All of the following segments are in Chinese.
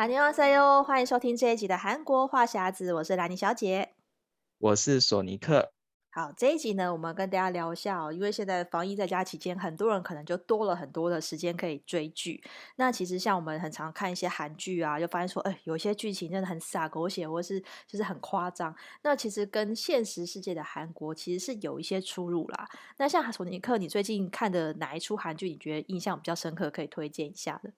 안녕하세요，欢迎收听这一集的韩国话匣子，我是兰妮小姐，我是索尼克。好，这一集呢，我们跟大家聊一下哦，因为现在防疫在家期间，很多人可能就多了很多的时间可以追剧。那其实像我们很常看一些韩剧啊，就发现说，哎，有些剧情真的很洒狗血，或是就是很夸张。那其实跟现实世界的韩国其实是有一些出入啦。那像索尼克，你最近看的哪一出韩剧，你觉得印象比较深刻，可以推荐一下的？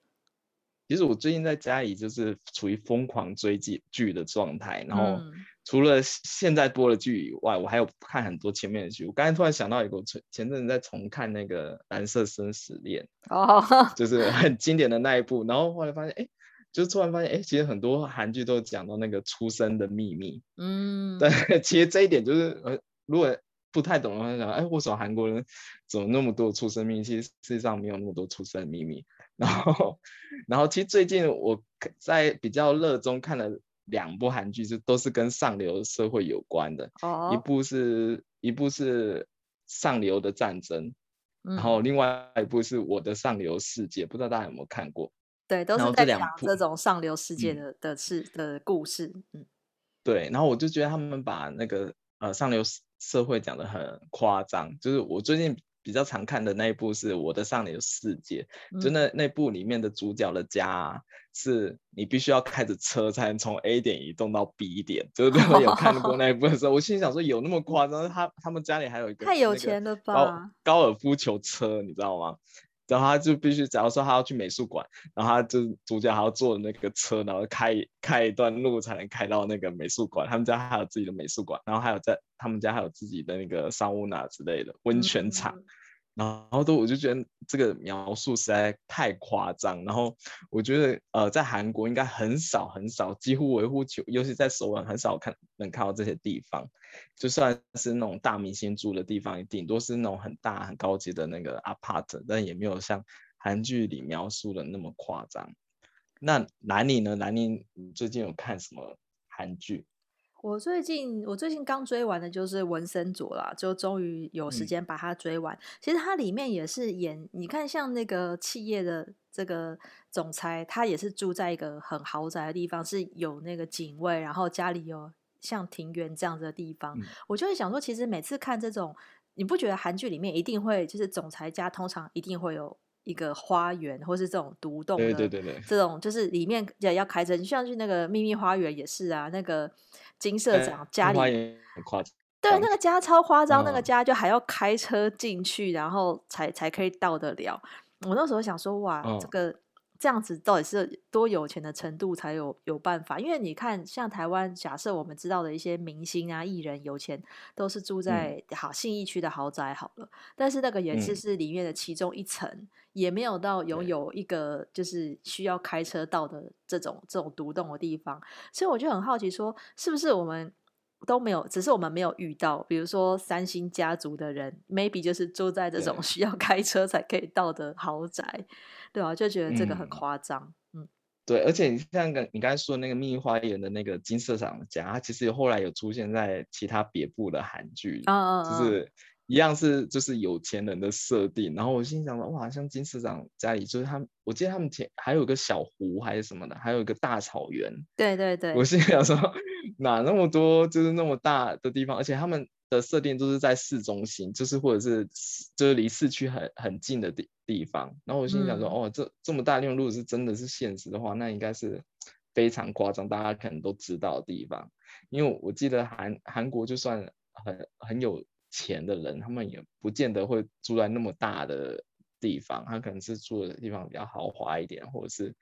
其实我最近在家里就是处于疯狂追剧剧的状态，然后。嗯除了现在播的剧以外，我还有看很多前面的剧。我刚才突然想到一个，前前阵子在重看那个《蓝色生死恋》，哦，就是很经典的那一部。然后后来发现，哎，就突然发现，哎，其实很多韩剧都讲到那个出生的秘密。嗯，但，其实这一点就是，呃，如果不太懂的话，想，哎，为什么韩国人怎么那么多出生秘密？其实世界上没有那么多出生的秘密。然后，然后其实最近我在比较热衷看的。两部韩剧就都是跟上流社会有关的，oh. 一部是一部是上流的战争，嗯，然后另外一部是我的上流世界，不知道大家有没有看过？对，都是在讲这种上流世界的的事，嗯、的故事。嗯，对，然后我就觉得他们把那个呃上流社会讲的很夸张，就是我最近。比较常看的那一部是我的上流世界，嗯、就那那部里面的主角的家、啊，是你必须要开着车才能从 A 点移动到 B 点。就是我有看过那一部的时候，哦、我心想说有那么夸张？他他们家里还有一个太有钱了吧？高高尔夫球车，你知道吗？然后他就必须，假如说他要去美术馆，然后他就主角还要坐那个车，然后开开一段路才能开到那个美术馆。他们家还有自己的美术馆，然后还有在他们家还有自己的那个桑乌娜之类的温泉场。嗯然后都我就觉得这个描述实在太夸张，然后我觉得呃在韩国应该很少很少，几乎维护球，尤其在首尔很少看能看到这些地方，就算是那种大明星住的地方，顶多是那种很大很高级的那个 apart，但也没有像韩剧里描述的那么夸张。那南宁呢？兰妮最近有看什么韩剧？我最近我最近刚追完的就是《文森佐》啦，就终于有时间把它追完。嗯。其实它里面也是演，你看像那个企业的这个总裁，他也是住在一个很豪宅的地方，是有那个警卫，然后家里有像庭园这样子的地方。嗯。我就会想说，其实每次看这种，你不觉得韩剧里面一定会就是总裁家通常一定会有一个花园，或是这种独栋的，对对对对，这种就是里面要要开车，你像去那个秘密花园也是啊，那个。金社长家里很夸张，对，那个家超夸张，那个家就还要开车进去，然后才才可以到得了。我那时候想说，哇，这个这样子到底是多有钱的程度才有有办法？因为你看，像台湾，假设我们知道的一些明星啊、艺人有钱，都是住在好信义区的豪宅好了，但是那个也是是里面的其中一层，也没有到拥有一个就是需要开车到的这种这种独栋的地方，所以我就很好奇，说是不是我们都没有，只是我们没有遇到，比如说三星家族的人，maybe 就是住在这种需要开车才可以到的豪宅，对啊，就觉得这个很夸张，嗯，嗯对，而且你像个你刚才说的那个秘密花园的那个金社长的家，它其实后来有出现在其他别部的韩剧，啊、就是。一样是就是有钱人的设定，然后我心想说，哇，像金市长家里就是他们，我记得他们前还有个小湖还是什么的，还有一个大草原。对对对，我心想说，哪那么多就是那么大的地方，而且他们的设定都是在市中心，就是或者是就是离市区很很近的地地方。然后我心想说，嗯、哦，这这么大地方，如果是真的是现实的话，那应该是非常夸张，大家可能都知道的地方。因为我记得韩韩国就算很很有。钱的人，他们也不见得会住在那么大的地方，他可能是住的地方比较豪华一点，或者是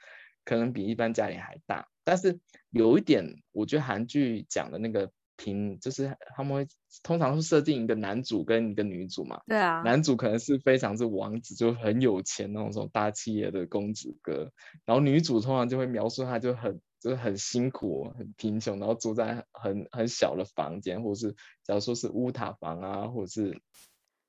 可能比一般家里还大。但是有一点，我觉得韩剧讲的那个平，就是他们会通常会设定一个男主跟一个女主嘛。对啊。男主可能是非常是王子，就很有钱那种种大企业的公子哥，然后女主通常就会描述他就很。就是很辛苦，很贫穷，然后住在很很小的房间，或者是假如说是屋塔房啊，或者是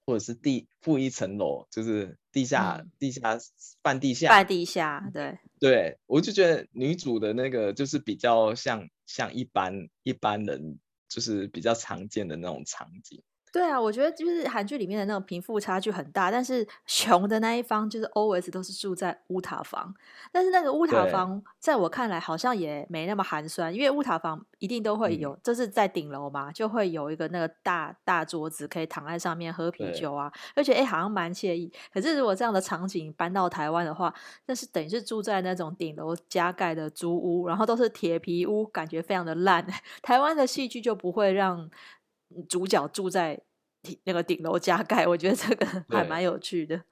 或者是地负一层楼，就是地下、嗯、地下半地下半地下，对对，我就觉得女主的那个就是比较像像一般一般人，就是比较常见的那种场景。对啊，我觉得就是韩剧里面的那种贫富差距很大，但是 穷的那一方就是 always 都是住在乌塔房，但是那个乌塔房在我看来好像也没那么寒酸，因为乌塔房一定都会有，就、嗯、是在顶楼嘛，就会有一个那个大大桌子可以躺在上面喝啤酒啊，而且哎好像蛮惬意。可是如果这样的场景搬到台湾的话，那是等于是住在那种顶楼加盖的租屋，然后都是铁皮屋，感觉非常的烂。台湾的戏剧就不会让主角住在。那个顶楼加盖，我觉得这个还蛮有趣的。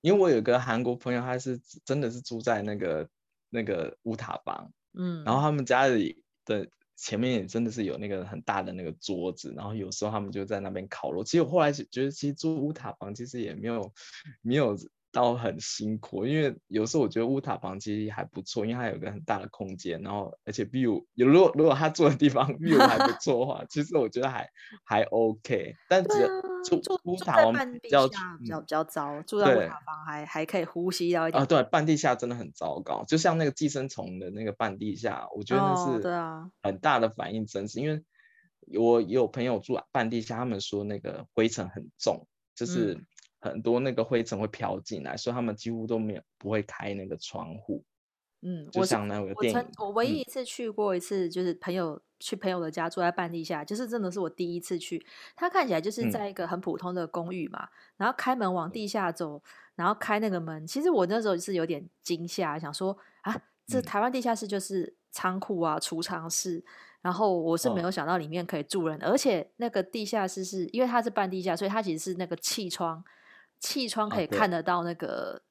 因为我有个韩国朋友，他是真的是住在那个那个乌塔房，嗯，然后他们家里的前面也真的是有那个很大的那个桌子，然后有时候他们就在那边烤肉。其实我后来觉得，其实住乌塔房其实也没有没有。到很辛苦，因为有时候我觉得乌塔房其实还不错，因为它有个很大的空间，然后而且 view 有如果如果他住的地方 view 还不错的话，其实我觉得还还 OK。但只住乌塔房比较比较比较糟，住在乌塔房还还可以呼吸到一点。啊，对，半地下真的很糟糕，就像那个寄生虫的那个半地下，我觉得那是对啊很大的反应真实，因为我有朋友住半地下，他们说那个灰尘很重，就是。嗯很多那个灰尘会飘进来，所以他们几乎都没有不会开那个窗户。嗯，就像那个电影。我我唯一一次去过一次，就是朋友、嗯、去朋友的家住在半地下，就是真的是我第一次去。他看起来就是在一个很普通的公寓嘛，嗯、然后开门往地下走，然后开那个门。其实我那时候是有点惊吓，想说啊，这台湾地下室就是仓库啊、储藏室。然后我是没有想到里面可以住人，哦、而且那个地下室是因为它是半地下，所以它其实是那个气窗。气窗可以看得到那个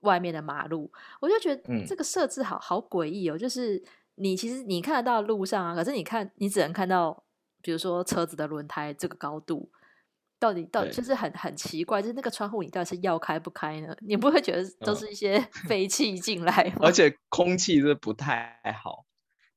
外面的马路，啊、我就觉得这个设置好好诡异哦。就是你其实你看得到路上啊，可是你看你只能看到，比如说车子的轮胎这个高度，到底到底就是很很奇怪，就是那个窗户你到底是要开不开呢？你不会觉得都是一些 废气进来吗？而且 空气是不太好，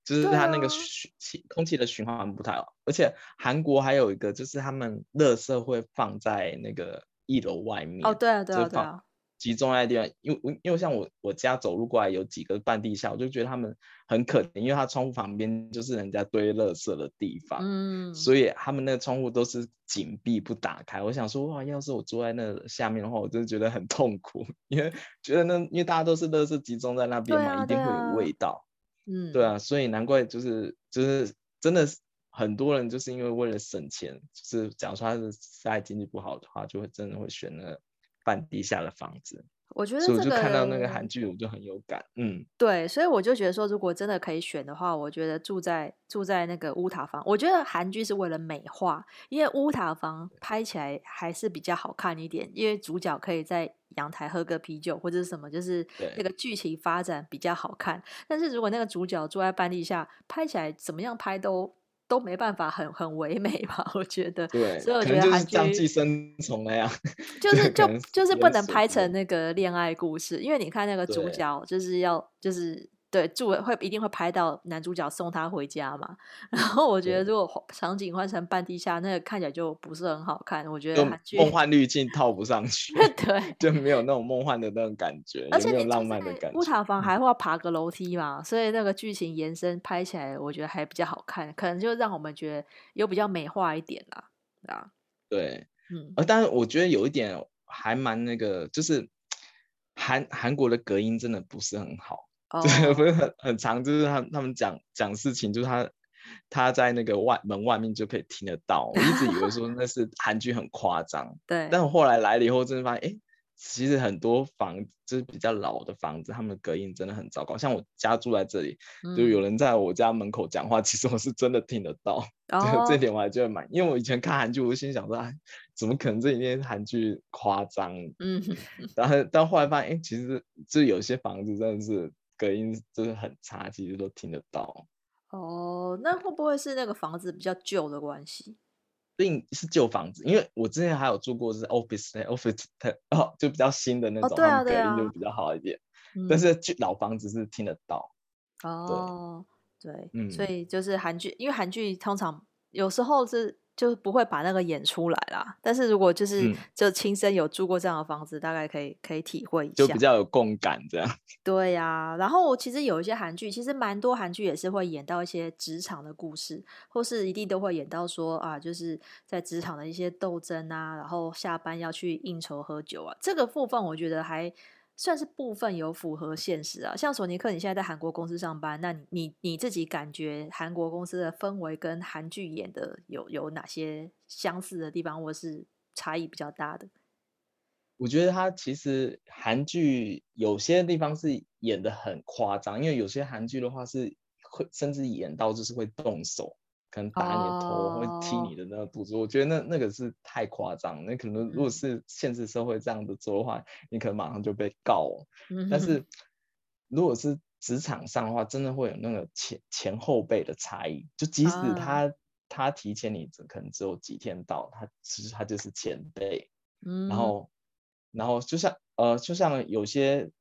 就是它那个气空气的循环不太好。而且韩国还有一个就是他们垃圾会放在那个。一楼外面哦，对啊，对啊，对啊，集中在地方，因为因为像我我家走路过来有几个半地下，我就觉得他们很可怜，因为他窗户旁边就是人家堆垃圾的地方，嗯，所以他们那个窗户都是紧闭不打开。我想说哇，要是我住在那下面的话，我真的觉得很痛苦，因为觉得那因为大家都是垃圾集中在那边嘛，啊、一定会有味道，嗯，对啊，所以难怪就是就是真的是。很多人就是因为为了省钱，就是假如说他是在经济不好的话，就会真的会选那个半地下的房子。我觉得、这个，所以我就看到那个韩剧，我就很有感。嗯，对，所以我就觉得说，如果真的可以选的话，我觉得住在住在那个乌塔房，我觉得韩剧是为了美化，因为乌塔房拍起来还是比较好看一点，因为主角可以在阳台喝个啤酒或者是什么，就是那个剧情发展比较好看。但是如果那个主角住在半地下，拍起来怎么样拍都。都没办法很很唯美吧？我觉得，对，所以我觉得韩剧像寄生虫那样，就是就就是不能拍成那个恋爱故事，因为你看那个主角就是要就是。对，住会一定会拍到男主角送她回家嘛。然后我觉得，如果场景换成半地下，那个看起来就不是很好看。我觉得梦幻滤镜套不上去，对，就没有那种梦幻的那种感觉，而且没有浪漫的感觉。乌塔房还会要爬个楼梯嘛，所以那个剧情延伸拍起来，我觉得还比较好看，可能就让我们觉得有比较美化一点啦，啊，对，嗯，呃，但是我觉得有一点还蛮那个，就是韩韩国的隔音真的不是很好。对，oh. 不是很很长，就是他他们讲讲事情，就是他他在那个外门外面就可以听得到。我一直以为说那是 韩剧很夸张，对。但我后来来了以后，真的发现，哎，其实很多房就是比较老的房子，他们的隔音真的很糟糕。像我家住在这里，嗯、就有人在我家门口讲话，其实我是真的听得到。Oh. 这点我还觉得蛮，因为我以前看韩剧，我就心想说，哎，怎么可能这里面韩剧夸张？嗯。然后但后来发现，哎，其实就有些房子真的是。隔音就是很差，其实都听得到。哦，那会不会是那个房子比较旧的关系？并是旧房子，因为我之前还有住过是 office，office 哦，就比较新的那种，哦对啊对啊，隔音就比较好一点。嗯、但是旧老房子是听得到。哦，对，对嗯、所以就是韩剧，因为韩剧通常有时候是就不会把那个演出来啦。但是如果就是、嗯、就亲身有住过这样的房子，大概可以可以体会一下，就比较有共感这样。对呀、啊，然后其实有一些韩剧，其实蛮多韩剧也是会演到一些职场的故事，或是一定都会演到说啊，就是在职场的一些斗争啊，然后下班要去应酬喝酒啊，这个部分我觉得还。算是部分有符合现实啊，像索尼克，你现在在韩国公司上班，那你你自己感觉韩国公司的氛围跟韩剧演的有有哪些相似的地方，或是差异比较大的？我觉得他其实韩剧有些地方是演得很夸张，因为有些韩剧的话是会甚至演到就是会动手。可能打你的头，oh. 会踢你的那个肚子，我觉得那那个是太夸张。那可能如果是现实社会这样子做的话，你可能马上就被告。但是如果是职场上的话，真的会有那个前前后辈的差异。就即使他、oh. 他提前你可能只有几天到，他其实他就是前辈。嗯，然后然后就像呃就像有些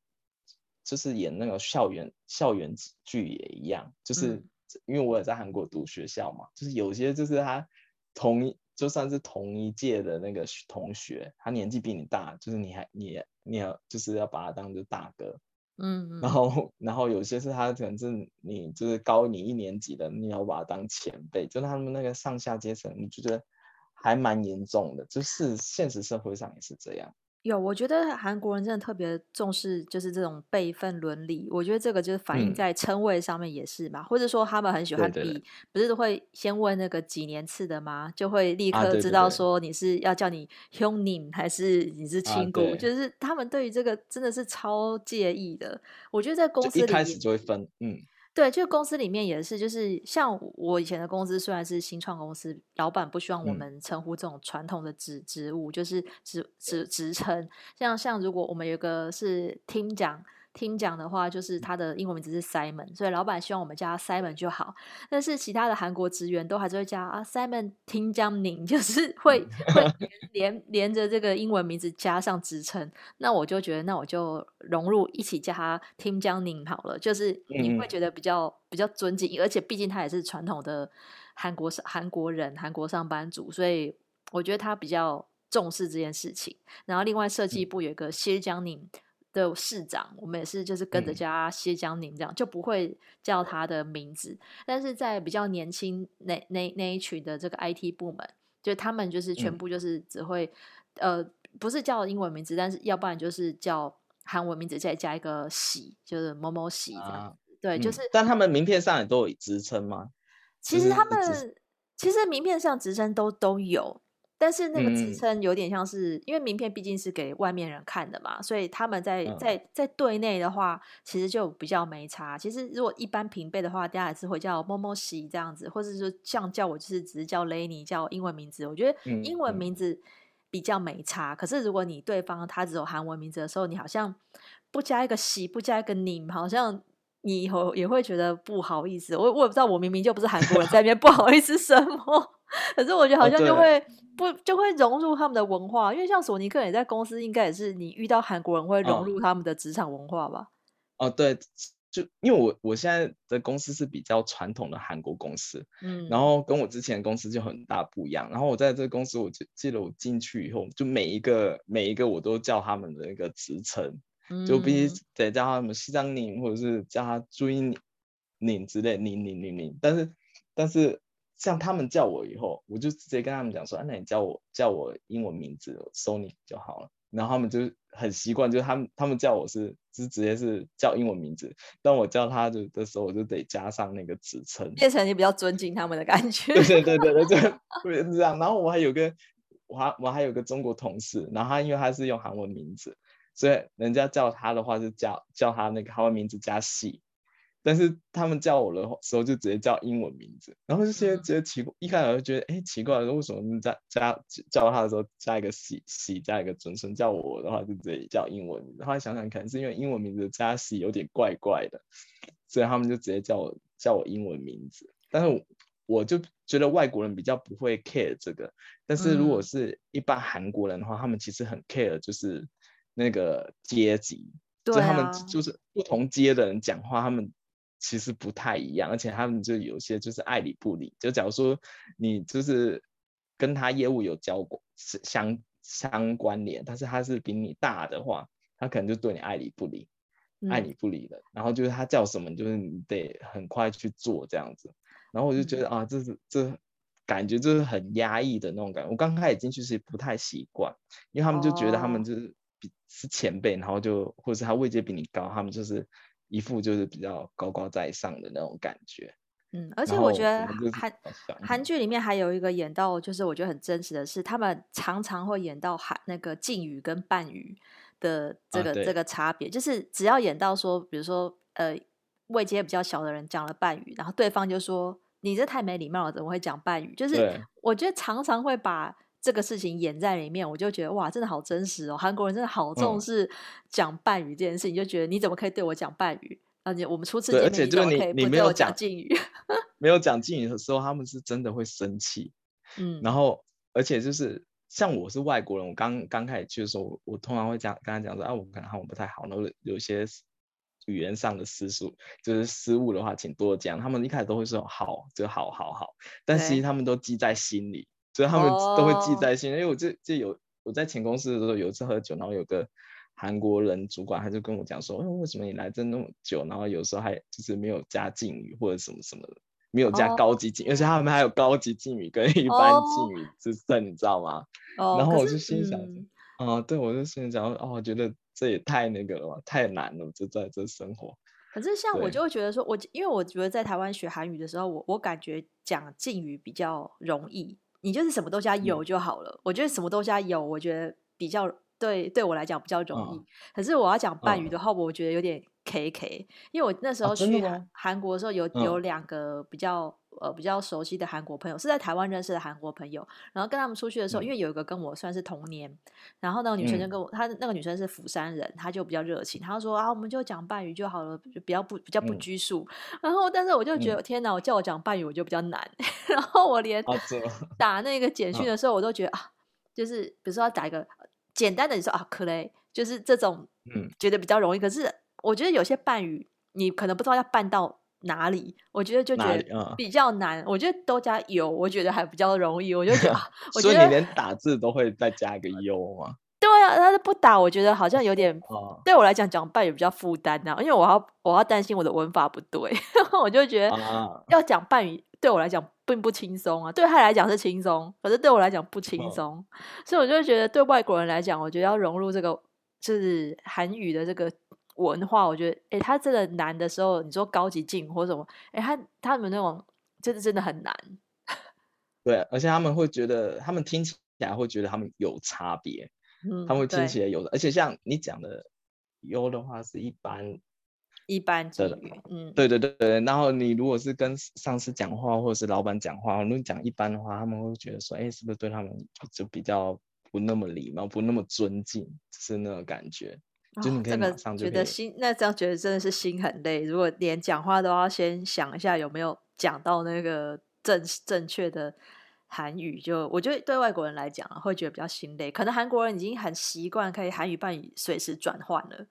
就是演那个校园校园剧也一样，就是。嗯因为我也在韩国读学校嘛，就是有些就是他同一就算是同一届的那个同学，他年纪比你大，就是你还你你要就是要把他当做大哥，嗯，嗯，然后然后有些是他可能是你就是高你一年级的，你要把他当前辈，就他们那个上下阶层，你就觉得还蛮严重的，就是现实社会上也是这样。有，我觉得韩国人真的特别重视，就是这种辈分伦理。我觉得这个就是反映在称谓上面也是嘛，嗯、或者说他们很喜欢比，对对对，不是都会先问那个几年次的吗？就会立刻知道说你是要叫你형님还是你是亲姑，啊、就是他们对于这个真的是超介意的。我觉得在公司里一开始就会分，嗯。对，就公司里面也是，就是像我以前的公司，虽然是新创公司，老板不希望我们称呼这种传统的职职务，就是职职职称。像像如果我们有个是厅长。听讲的话，就是他的英文名字是 Simon，所以老板希望我们叫他 Simon 就好。但是其他的韩国职员都还是会叫啊 Simon 听江宁，就是会会 连连着这个英文名字加上职称。那我就觉得，那我就融入一起叫他听江宁好了，就是你会觉得比较比较尊敬，而且毕竟他也是传统的韩国韩国人，韩国上班族，所以我觉得他比较重视这件事情。然后另外设计部有一个谢江宁。的市长，我们也是就是跟着叫他谢江宁这样，嗯，就不会叫他的名字。但是在比较年轻那那那一群的这个 IT 部门，就他们就是全部就是只会，嗯、呃，不是叫英文名字，但是要不然就是叫韩文名字，再加一个喜，就是某某喜这样。啊、对，就是、嗯。但他们名片上也都有职称吗？其实他们其实名片上职称都都有。但是那个职称有点像是，嗯、因为名片毕竟是给外面人看的嘛，所以他们在在在队内的话，其实就比较没差。其实如果一般平辈的话，大家还是会叫某某西这样子，或者说像叫我就是只是叫 Lenny 叫英文名字，我觉得英文名字比较没差。可是如果你对方他只有韩文名字的时候，你好像不加一个西，不加一个你，好像你以后也会觉得不好意思。我我也不知道，我明明就不是韩国人，在那边不好意思 什么。可是我觉得好像就会、哦、不就会融入他们的文化，因为像索尼克也在公司，应该也是你遇到韩国人会融入他们的职场文化吧？哦，对，就因为我我现在的公司是比较传统的韩国公司，嗯，然后跟我之前的公司就很大不一样。然后我在这个公司，我记记得我进去以后，就每一个每一个我都叫他们的那个职称，嗯、就必须得叫他们西藏宁，或者是叫他朱茵宁之类，宁宁宁宁，但是但是。像他们叫我以后，我就直接跟他们讲说，啊、那你叫我叫我英文名字 Sony 就好了。然后他们就很习惯，就是他们他们叫我是是直接是叫英文名字，但我叫他的的时候，我就得加上那个职称，变成你比较尊敬他们的感觉。对对对对对，就是这样。然后我还有个我还我还有个中国同事，然后他因为他是用韩文名字，所以人家叫他的话是叫叫他那个韩文名字加喜。但是他们叫我的时候就直接叫英文名字，然后就觉得觉得奇怪，一开始就觉得哎奇怪，为什么加加叫他的时候加一个喜喜加一个尊称，叫我的话就直接叫英文名字。后来想想，可能是因为英文名字加喜有点怪怪的，所以他们就直接叫我叫我英文名字。但是我，就觉得外国人比较不会 care 这个，但是如果是一般韩国人的话，他们其实很 care 就是那个阶级，就他们就是不同阶的人讲话，他们。其实不太一样，而且他们就有些就是爱理不理。就假如说你就是跟他业务有交过相相关联，但是他是比你大的话，他可能就对你爱理不理，嗯、爱理不理的。然后就是他叫什么，就是你得很快去做这样子。然后我就觉得、嗯、啊，这是这感觉就是很压抑的那种感觉。我刚开始进去是不太习惯，因为他们就觉得他们就是比是前辈，然后就或者是他位阶比你高，他们就是一副就是比较高高在上的那种感觉。嗯，而且我觉得韩韩剧里面还有一个演到，就是我觉得很真实的是，他们常常会演到韩那个敬语跟半语的这个、啊、这个差别，就是只要演到说，比如说呃位阶比较小的人讲了半语，然后对方就说你这太没礼貌了，怎么会讲半语？就是我觉得常常会把这个事情演在里面，我就觉得哇，真的好真实哦，韩国人真的好重视讲半语这件事情，嗯、就觉得你怎么可以对我讲半语？而且我们初次见面，而且就是你你没有讲敬语，没有讲敬语的时候，他们是真的会生气。嗯，然后而且就是像我是外国人，我刚刚开始去的时候，我，通常会讲跟他讲说啊，我可能韩文不太好，然后有些语言上的失误，就是失误的话，请多讲。他们一开始都会说好，就好好好，但其实他们都记在心里，所以他们都会记在心里。因为我这这有我在前公司的时候有一次喝酒，然后有个。韩国人主管他就跟我讲说，为什么你来这那么久，然后有时候还就是没有加敬语或者什么什么的，没有加高级敬语，而且他们还有高级敬语跟一般敬语之分，你知道吗？然后我就心想，啊，对，我就心想，哦，我觉得这也太那个了吧，太难了，就在这生活。可是像我就会觉得说，我因为我觉得在台湾学韩语的时候，我我感觉讲敬语比较容易，你就是什么都加有就好了。我觉得什么都加有，我觉得比较。对，对我来讲比较容易，嗯、可是我要讲半语的话，嗯、我觉得有点 K K，因为我那时候去韩国的时候有，有两个比较呃比较熟悉的韩国朋友，是在台湾认识的韩国朋友，然后跟他们出去的时候，嗯、因为有一个跟我算是同年，然后那个女生就跟我，她、嗯、那个女生是釜山人，她就比较热情，她说啊，我们就讲半语就好了，就比较不比较不拘束，嗯、然后但是我就觉得、嗯、天哪，我叫我讲半语我就比较难，然后我连打那个简讯的时候，我都觉得啊，就是比如说要打一个。简单的你说啊，可雷就是这种，嗯，觉得比较容易。嗯、可是我觉得有些半语，你可能不知道要办到哪里。我觉得就觉得比较难。嗯、我觉得都加有，我觉得还比较容易。我就觉得，所以你连打字都会再加一个 u 吗？对啊，但是不打，我觉得好像有点，嗯、对我来讲讲半语比较负担呐，因为我要我要担心我的文法不对，我就觉得要讲半语。对我来讲并不轻松啊，对他来讲是轻松，可是对我来讲不轻松，哦、所以我就觉得对外国人来讲，我觉得要融入这个就是韩语的这个文化，我觉得，哎，他真的难的时候，你说高级敬或什么，哎，他他们那种真的真的很难。对，而且他们会觉得，他们听起来会觉得他们有差别，嗯，他们会听起来有的，而且像你讲的优的话是一般。一般敬语，嗯，对对对对，然后你如果是跟上司讲话或者是老板讲话，如果你讲一般的话，他们会觉得说，哎，是不是对他们就比较不那么礼貌，不那么尊敬，是那种感觉。哦、就你可以马上就可以觉得心，那这样觉得真的是心很累。如果连讲话都要先想一下有没有讲到那个正正确的韩语，就我觉得对外国人来讲会觉得比较心累。可能韩国人已经很习惯可以韩语半语随时转换了。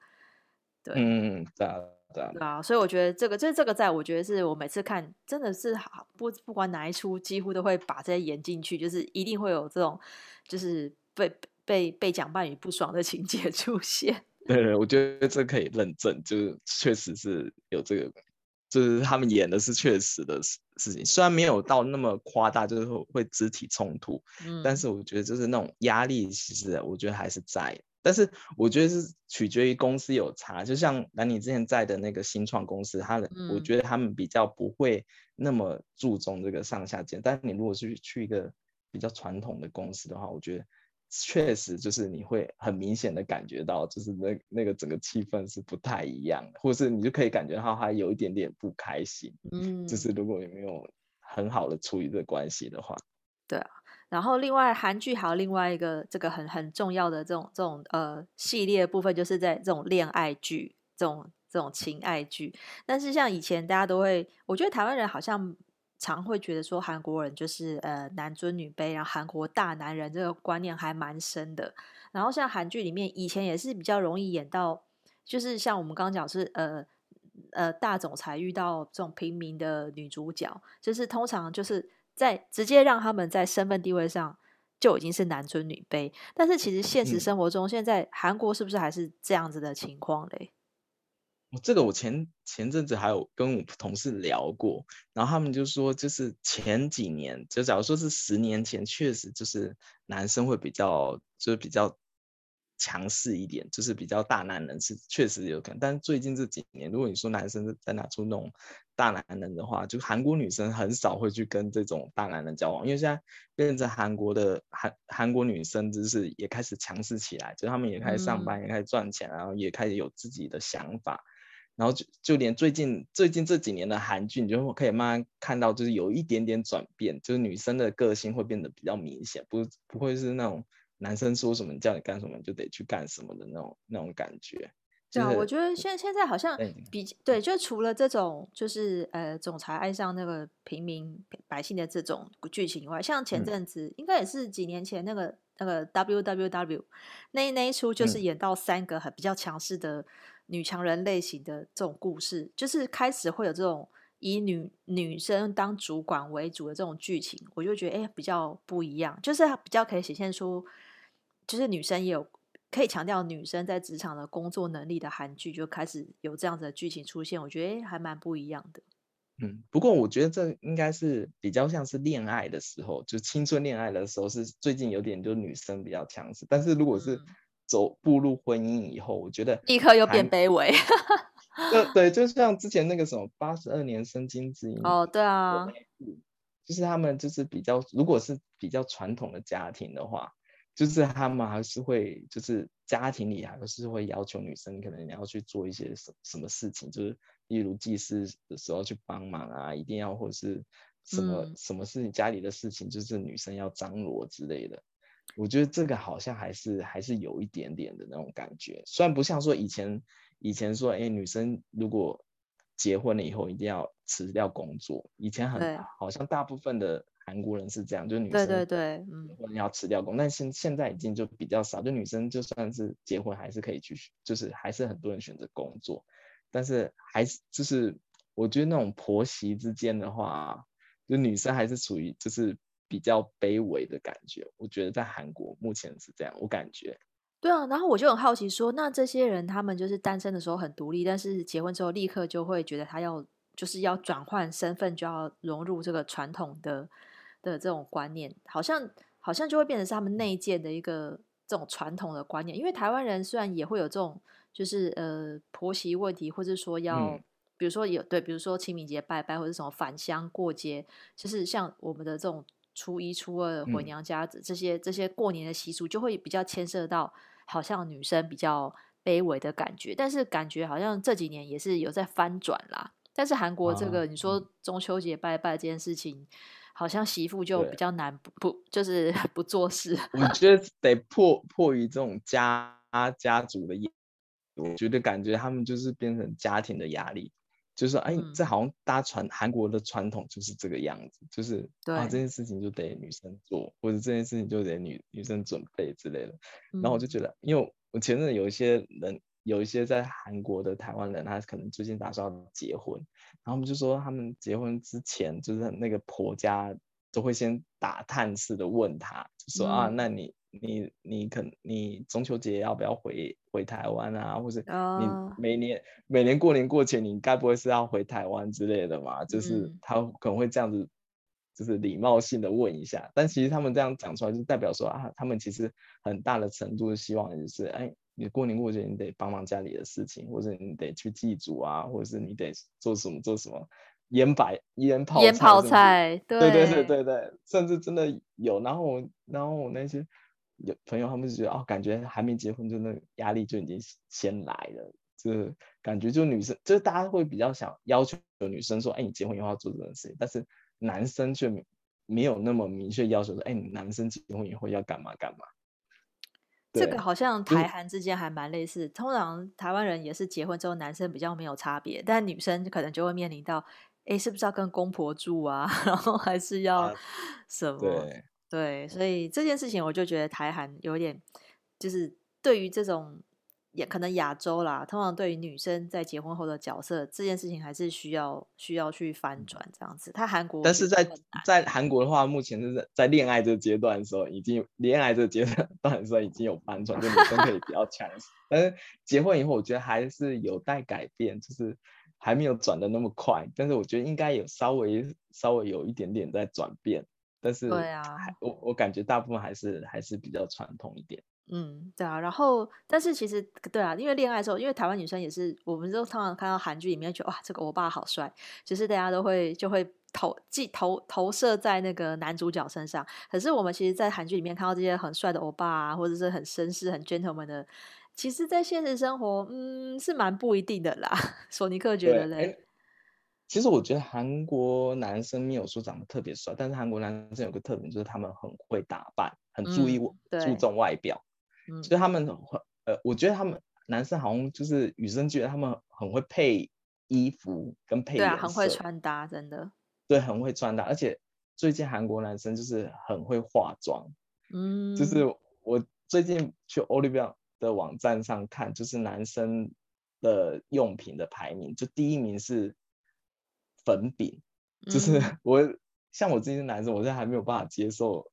对，嗯，对啊。对啊，所以我觉得这个，就是这个，在我觉得是我每次看，真的是好不不管哪一出，几乎都会把这些演进去，就是一定会有这种，就是被被被讲半语不爽的情节 出现。对对，我觉得这可以认证，就是确实是有这个，就是他们演的是确实的事事情，虽然没有到那么夸大，就是会肢体冲突，嗯，但是我觉得就是那种压力，其实我觉得还是在。但是我觉得是取决于公司有差，就像兰妮之前在的那个新创公司，他的、嗯、我觉得他们比较不会那么注重这个上下间。但是你如果是去一个比较传统的公司的话，我觉得确实就是你会很明显的感觉到，就是那那个整个气氛是不太一样的，或是你就可以感觉到他有一点点不开心。嗯，就是如果你没有很好的处理这个关系的话，对啊。然后，另外韩剧还有另外一个这个很很重要的这种这种呃系列部分，就是在这种恋爱剧、这种这种情爱剧。但是像以前大家都会，我觉得台湾人好像常会觉得说韩国人就是呃男尊女卑，然后韩国大男人这个观念还蛮深的。然后像韩剧里面以前也是比较容易演到，就是像我们刚刚讲是呃呃大总裁遇到这种平民的女主角，就是通常就是。在直接让他们在身份地位上就已经是男尊女卑。但是其实现实生活中，现在韩国是不是还是这样子的情况嘞？这个我前前阵子还有跟我同事聊过，然后他们就说，就是前几年，就假如说是十年前，确实就是男生会比较，就是比较强势一点，就是比较大男人是确实有可能。但是最近这几年，如果你说男生在拿出那种大男人的话，就韩国女生很少会去跟这种大男人交往，因为现在变成韩国的韩韩国女生就是也开始强势起来，就他们也开始上班，嗯、也开始赚钱，然后也开始有自己的想法。然后就就连最近最近这几年的韩剧，你就可以慢慢看到，就是有一点点转变，就是女生的个性会变得比较明显，不不会是那种男生说什么叫你干什么你就得去干什么的那种那种感觉。对啊，我觉得现现在好像比对，就除了这种就是呃总裁爱上那个平民百姓的这种剧情以外，像前阵子、嗯、应该也是几年前那个那个 W W W 那那一出，就是演到三个很比较强势的。女强人类型的这种故事，就是开始会有这种以女女生当主管为主的这种剧情，我就觉得哎、欸，比较不一样，就是比较可以显现出，就是女生也有可以强调女生在职场的工作能力的韩剧，就开始有这样子的剧情出现，我觉得、欸、还蛮不一样的。嗯，不过我觉得这应该是比较像是恋爱的时候，就青春恋爱的时候，是最近有点就女生比较强势，但是如果是、嗯。走步入婚姻以后，我觉得立刻又变卑微。对对，就像之前那个什么八十二年生金智英哦，对啊，就是他们就是比较，如果是比较传统的家庭的话，就是他们还是会，就是家庭里还是会要求女生可能你要去做一些什什么事情，就是例如祭祀的时候去帮忙啊，一定要或者是什么、嗯、什么事情家里的事情，就是女生要张罗之类的。我觉得这个好像还是还是有一点点的那种感觉，虽然不像说以前以前说，哎，女生如果结婚了以后一定要辞掉工作，以前很好像大部分的韩国人是这样，就是女生对对对，嗯，要辞掉工，但现现在已经就比较少，就女生就算是结婚还是可以去，就是还是很多人选择工作，但是还是就是我觉得那种婆媳之间的话，就女生还是处于就是。比较卑微的感觉，我觉得在韩国目前是这样，我感觉。对啊，然后我就很好奇说，那这些人他们就是单身的时候很独立，但是结婚之后立刻就会觉得他要就是要转换身份，就要融入这个传统的的这种观念，好像好像就会变成是他们内建的一个这种传统的观念。因为台湾人虽然也会有这种就是呃婆媳问题，或者说要、嗯、比如说有对，比如说清明节拜拜或者什么返乡过节，就是像我们的这种。初一、初二回娘家子，这些、嗯、这些过年的习俗，就会比较牵涉到好像女生比较卑微的感觉。但是感觉好像这几年也是有在翻转啦。但是韩国这个，你说中秋节拜拜这件事情，啊、好像媳妇就比较难不不就是 不做事。我觉得得迫迫于这种家家族的，我觉得感觉他们就是变成家庭的压力。就是说，哎，这好像大家传韩国的传统就是这个样子，就是啊，这件事情就得女生做，或者这件事情就得女女生准备之类的。然后我就觉得，因为我前阵有一些人，有一些在韩国的台湾人，他可能最近打算要结婚，然后我们就说，他们结婚之前，就是那个婆家都会先打探式的问他，就说啊，那你。你你可你中秋节要不要回回台湾啊？或者你每年、oh. 每年过年过节，你该不会是要回台湾之类的嘛？就是他可能会这样子，就是礼貌性的问一下。但其实他们这样讲出来，就代表说啊，他们其实很大的程度希望就是，哎，你过年过节你得帮忙家里的事情，或者你得去祭祖啊，或者是你得做什么做什么腌白腌泡腌泡菜，对对对对对对，甚至真的有。然后然后我那些。有朋友他们就觉得哦，感觉还没结婚就那压力就已经先来了，就是感觉就女生就是大家会比较想要求女生说，哎，你结婚以后要做这件事情，但是男生却没有那么明确要求说，哎，你男生结婚以后要干嘛干嘛。这个好像台韩之间还蛮类似，通常台湾人也是结婚之后男生比较没有差别，但女生可能就会面临到，哎，是不是要跟公婆住啊？然后还是要什么？啊，对。对，所以这件事情我就觉得台韩有点，就是对于这种也可能亚洲啦，通常对于女生在结婚后的角色这件事情，还是需要需要去翻转这样子。他韩国，但是在在韩国的话，目前是在在恋爱这个阶段的时候，已经恋爱这个阶 段的时候已经有翻转，就女生可以比较强势。但是结婚以后，我觉得还是有待改变，就是还没有转的那么快。但是我觉得应该有稍微稍微有一点点在转变。但是对啊，我我感觉大部分还是还是比较传统一点。嗯，对啊，然后，但是其实，对啊，因为恋爱的时候，因为台湾女生也是，我们都常常看到韩剧里面，觉得哇，这个欧巴好帅，其实大家都会就会投既投投射在那个男主角身上。可是我们其实，在韩剧里面看到这些很帅的欧巴啊，或者是很绅士、很 gentleman 的，其实，在现实生活，嗯，是蛮不一定的啦。索尼克觉得嘞？其实我觉得韩国男生没有说长得特别帅，但是韩国男生有个特点，就是他们很会打扮，很注意、嗯、注重外表。嗯，所以他们很呃，我觉得他们男生好像就是女生觉得他们很会配衣服跟配对啊，很会穿搭，真的。对，很会穿搭，而且最近韩国男生就是很会化妆。嗯，就是我最近去 Olivia 的网站上看，就是男生的用品的排名，就第一名是粉饼，嗯、就 是我像我自己是男生，我现在还没有办法接受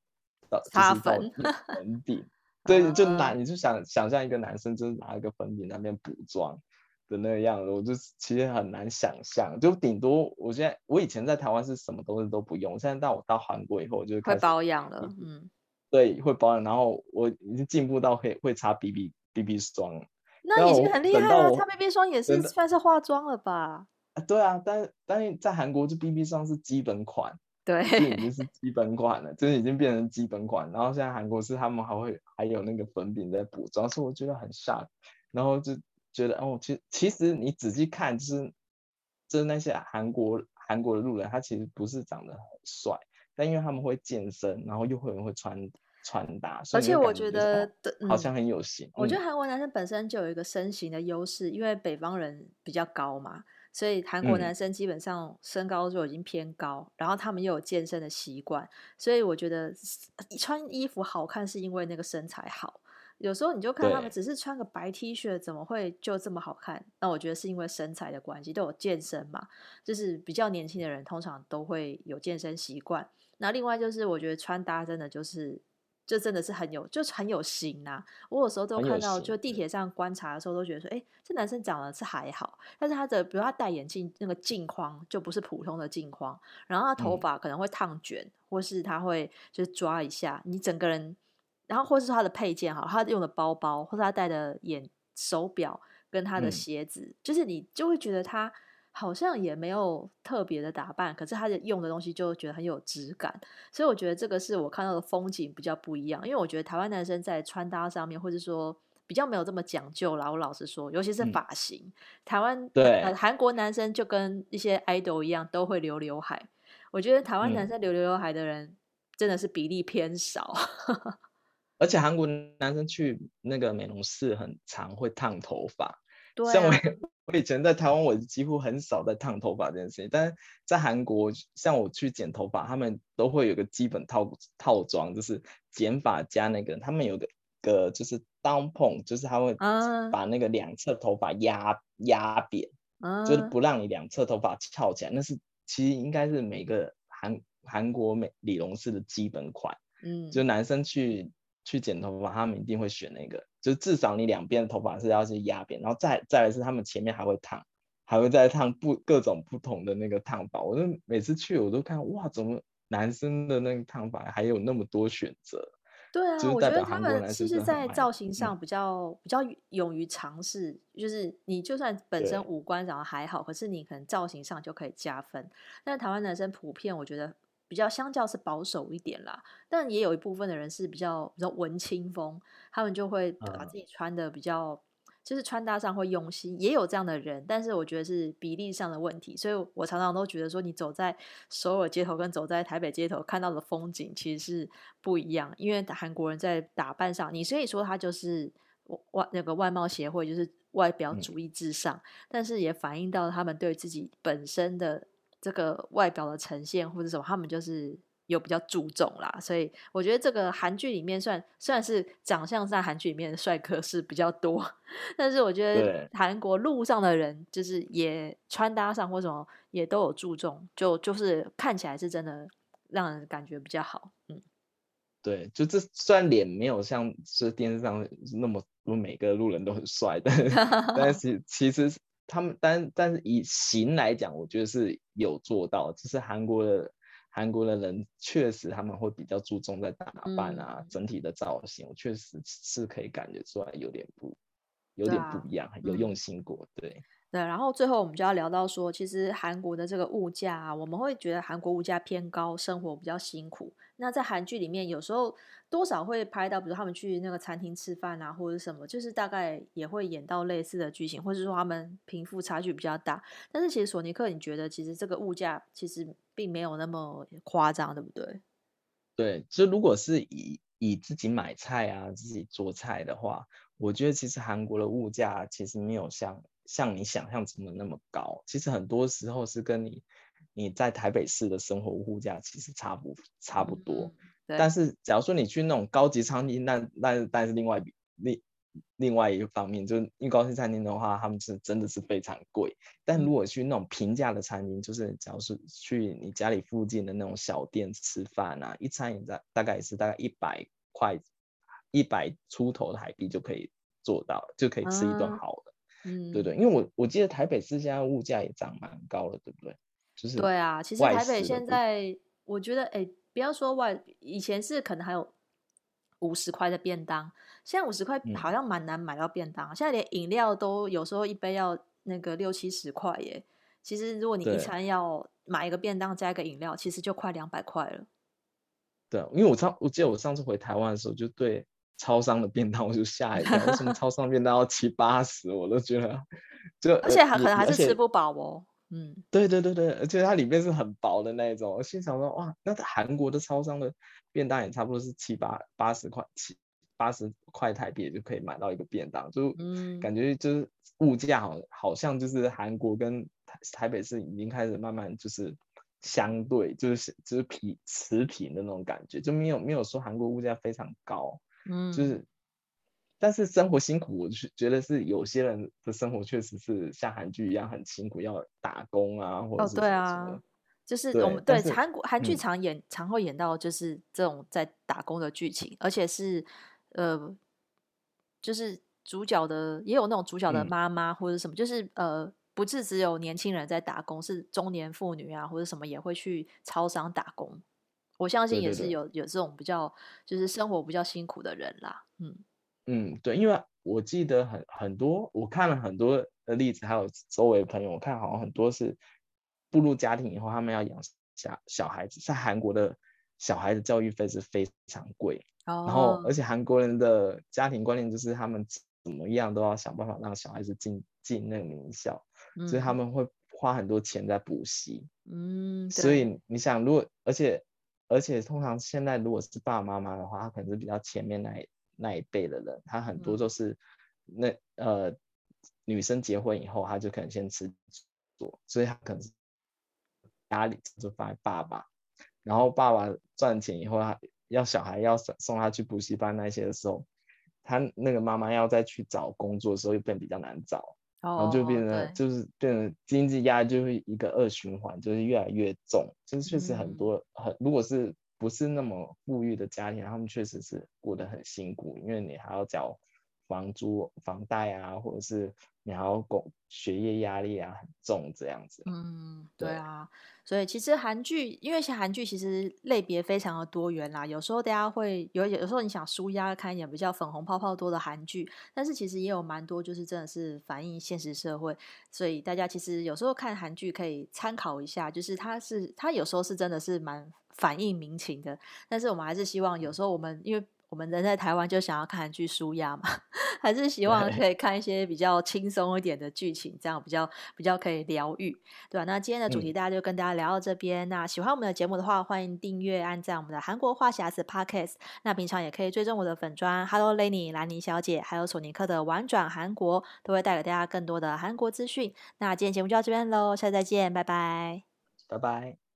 到擦粉粉饼。对，就拿你就想想象一个男生就是拿一个粉饼那边补妆的那个样子，我就其实很难想象。就顶多我现在我以前在台湾是什么东西都不用，现在到我到韩国以后，我就会保养了。嗯，对，会保养，然后我已经进步到可以会擦 BB BB 霜。那已经很厉害了，擦 BB 霜也是算是化妆了吧？啊，对啊，但但是在韩国就 BB 霜是基本款。对，这已经是基本款了，这已经变成基本款。然后现在韩国是他们还会还有那个粉饼在补妆，所以我觉得很 shock。然后就觉得哦，其实其实你仔细看，就是就是那些韩国韩国的路人，他其实不是长得很帅，但因为他们会健身，然后又会会穿穿搭，而且我觉得好像很有型。嗯、我觉得韩国男生本身就有一个身形的优势，因为北方人比较高嘛。所以韩国男生基本上身高就已经偏高，嗯，然后他们又有健身的习惯，所以我觉得穿衣服好看是因为那个身材好。有时候你就看他们只是穿个白 T 恤，怎么会就这么好看？那我觉得是因为身材的关系，都有健身嘛，就是比较年轻的人通常都会有健身习惯。那另外就是我觉得穿搭真的就是。就真的是很有，就是很有型呐、啊。我有时候都看到，就地铁上观察的时候，都觉得说，哎、欸，这男生长得是还好，但是他的，比如他戴眼镜，那个镜框就不是普通的镜框，然后他头发可能会烫卷、嗯，或是他会就是抓一下你整个人，然后或是他的配件哈，他用的包包，或是他戴的眼手表跟他的鞋子、嗯，就是你就会觉得他。好像也没有特别的打扮，可是他的用的东西就觉得很有质感，所以我觉得这个是我看到的风景比较不一样。因为我觉得台湾男生在穿搭上面，或者说比较没有这么讲究啦。我老实说，尤其是发型，嗯、台湾对、呃、韩国男生就跟一些 idol 一样，都会留刘海。我觉得台湾男生留刘海的人真的是比例偏少，嗯、而且韩国男生去那个美容室很常会烫头发。像我，我以前在台湾，我几乎很少在烫头发这件事情。但是在韩国，像我去剪头发，他们都会有个基本套套装，就是剪发加那个，他们有个个就是 down pon，就是他会把那个两侧头发压压扁，就是不让你两侧头发翘起来。那是其实应该是每个韩韩国美理容师的基本款。嗯，就男生去去剪头发，他们一定会选那个。就至少你两边的头发是要去压扁，然后再再来是他们前面还会烫，还会再烫不各种不同的那个烫法。我就每次去我都看哇，怎么男生的那个烫法还有那么多选择？对啊，我觉得他们其实在造型上比较、嗯、比较勇于尝试，就是你就算本身五官长得还好，可是你可能造型上就可以加分。但是台湾男生普遍我觉得。比较相较是保守一点啦，但也有一部分的人是比较比较文青风，他们就会把自己穿的比较、嗯，就是穿搭上会用心，也有这样的人，但是我觉得是比例上的问题，所以我常常都觉得说，你走在首尔街头跟走在台北街头看到的风景其实是不一样，因为韩国人在打扮上，你所以说他就是外那个外貌协会，就是外表主义至上、嗯，但是也反映到他们对自己本身的。这个外表的呈现或者什么，他们就是有比较注重啦，所以我觉得这个韩剧里面算算是长相在韩剧里面的帅哥是比较多，但是我觉得韩国路上的人就是也穿搭上或什么也都有注重，就就是看起来是真的让人感觉比较好。嗯，对，就这虽然脸没有像是电视上那么每个路人都很帅的，但是 其实他们但但是以型来讲，我觉得是有做到，就是韩国的。韩国的人确实他们会比较注重在打扮啊，嗯、整体的造型，我确实是可以感觉出来有点不，有点不一样，啊、有用心过，对。对，然后最后我们就要聊到说，其实韩国的这个物价啊，我们会觉得韩国物价偏高，生活比较辛苦。那在韩剧里面，有时候多少会拍到，比如他们去那个餐厅吃饭啊，或者什么，就是大概也会演到类似的剧情，或者说他们贫富差距比较大。但是其实索尼克，你觉得其实这个物价其实并没有那么夸张，对不对？对，就如果是以以自己买菜啊，自己做菜的话，我觉得其实韩国的物价其实没有像。像你想象中的那么高，其实很多时候是跟你你在台北市的生活物价其实差不差不多。嗯、但是假如说你去那种高级餐厅，那那但是另外另另外一个方面，就是因为高级餐厅的话，他们是真的是非常贵。但如果去那种平价的餐厅，就是假如是去你家里附近的那种小店吃饭啊，一餐也在大概也是大概一百块，一百出头的台币就可以做到，就可以吃一顿好的。嗯嗯，对对，因为我我记得台北市现在物价也涨蛮高了，对不对？就是对啊，其实台北现在我觉得，哎，不要说外，以前是可能还有五十块的便当，现在五十块好像蛮难买到便当，嗯、现在连饮料都有时候一杯要那个六七十块耶。其实如果你一餐要买一个便当加一个饮料，其实就快两百块了。对，因为我上我记得我上次回台湾的时候就对。超商的便当我就吓一跳，为什么超商便当要七八十？我都觉得就而且还可能还是吃不饱哦。嗯，对对对对，而且它里面是很薄的那种。我心想说哇，那韩国的超商的便当也差不多是七八八十块七八十块台币就可以买到一个便当，就感觉就是物价好好像就是韩国跟台台北市已经开始慢慢就是相对就是就是平持平的那种感觉，就没有没有说韩国物价非常高。嗯，就是，但是生活辛苦，我是觉得是有些人的生活确实是像韩剧一样很辛苦，要打工啊，或者是。哦，对啊，就是我们对，对韩国韩剧常演，嗯，常会演到就是这种在打工的剧情，而且是呃，就是主角的也有那种主角的妈妈或者什么，嗯，就是呃，不是只有年轻人在打工，是中年妇女啊或者什么也会去超商打工。我相信也是有有这种比较，就是生活比较辛苦的人啦。嗯嗯，对，因为我记得很很多，我看了很多的例子，还有周围的朋友，我看好像很多是步入家庭以后，他们要养小小孩子，在韩国的小孩的教育费是非常贵。哦。然后，而且韩国人的家庭观念就是他们怎么样都要想办法让小孩子进进那个名校，嗯，所以他们会花很多钱在补习。嗯。所以你想，如果而且。而且通常现在如果是爸爸妈妈的话，他可能是比较前面那一那一辈的人，他很多都是那、嗯、呃女生结婚以后，他就可能先吃做，所以他可能是压力就放在爸爸，然后爸爸赚钱以后，他要小孩要送送他去补习班那些的时候，他那个妈妈要再去找工作的时候又变比较难找。然后就变成，就是变得经济压力就会一个恶循环，就是越来越重。就是确实很多很，如果是不是那么富裕的家庭，他们确实是过得很辛苦，因为你还要缴房租、房贷啊，或者是你还要供学业压力啊，很重这样子。嗯，对啊。所以其实韩剧，因为像韩剧其实类别非常的多元啦。有时候大家会有，有时候你想舒压看一点比较粉红泡泡多的韩剧，但是其实也有蛮多就是真的是反映现实社会。所以大家其实有时候看韩剧可以参考一下，就是它是它有时候是真的是蛮反映民情的。但是我们还是希望有时候我们因为。我们人在台湾就想要看剧舒压嘛，还是希望可以看一些比较轻松一点的剧情，这样比较比较可以疗愈，对吧？那今天的主题大家就跟大家聊到这边。嗯、那喜欢我们的节目的话，欢迎订阅、按赞我们的韩国话匣子 Podcast。那平常也可以追踪我的粉砖 Hello Lenny 兰妮小姐，还有索尼克的玩转韩国，都会带给大家更多的韩国资讯。那今天节目就到这边喽，下次再见，拜拜，拜拜。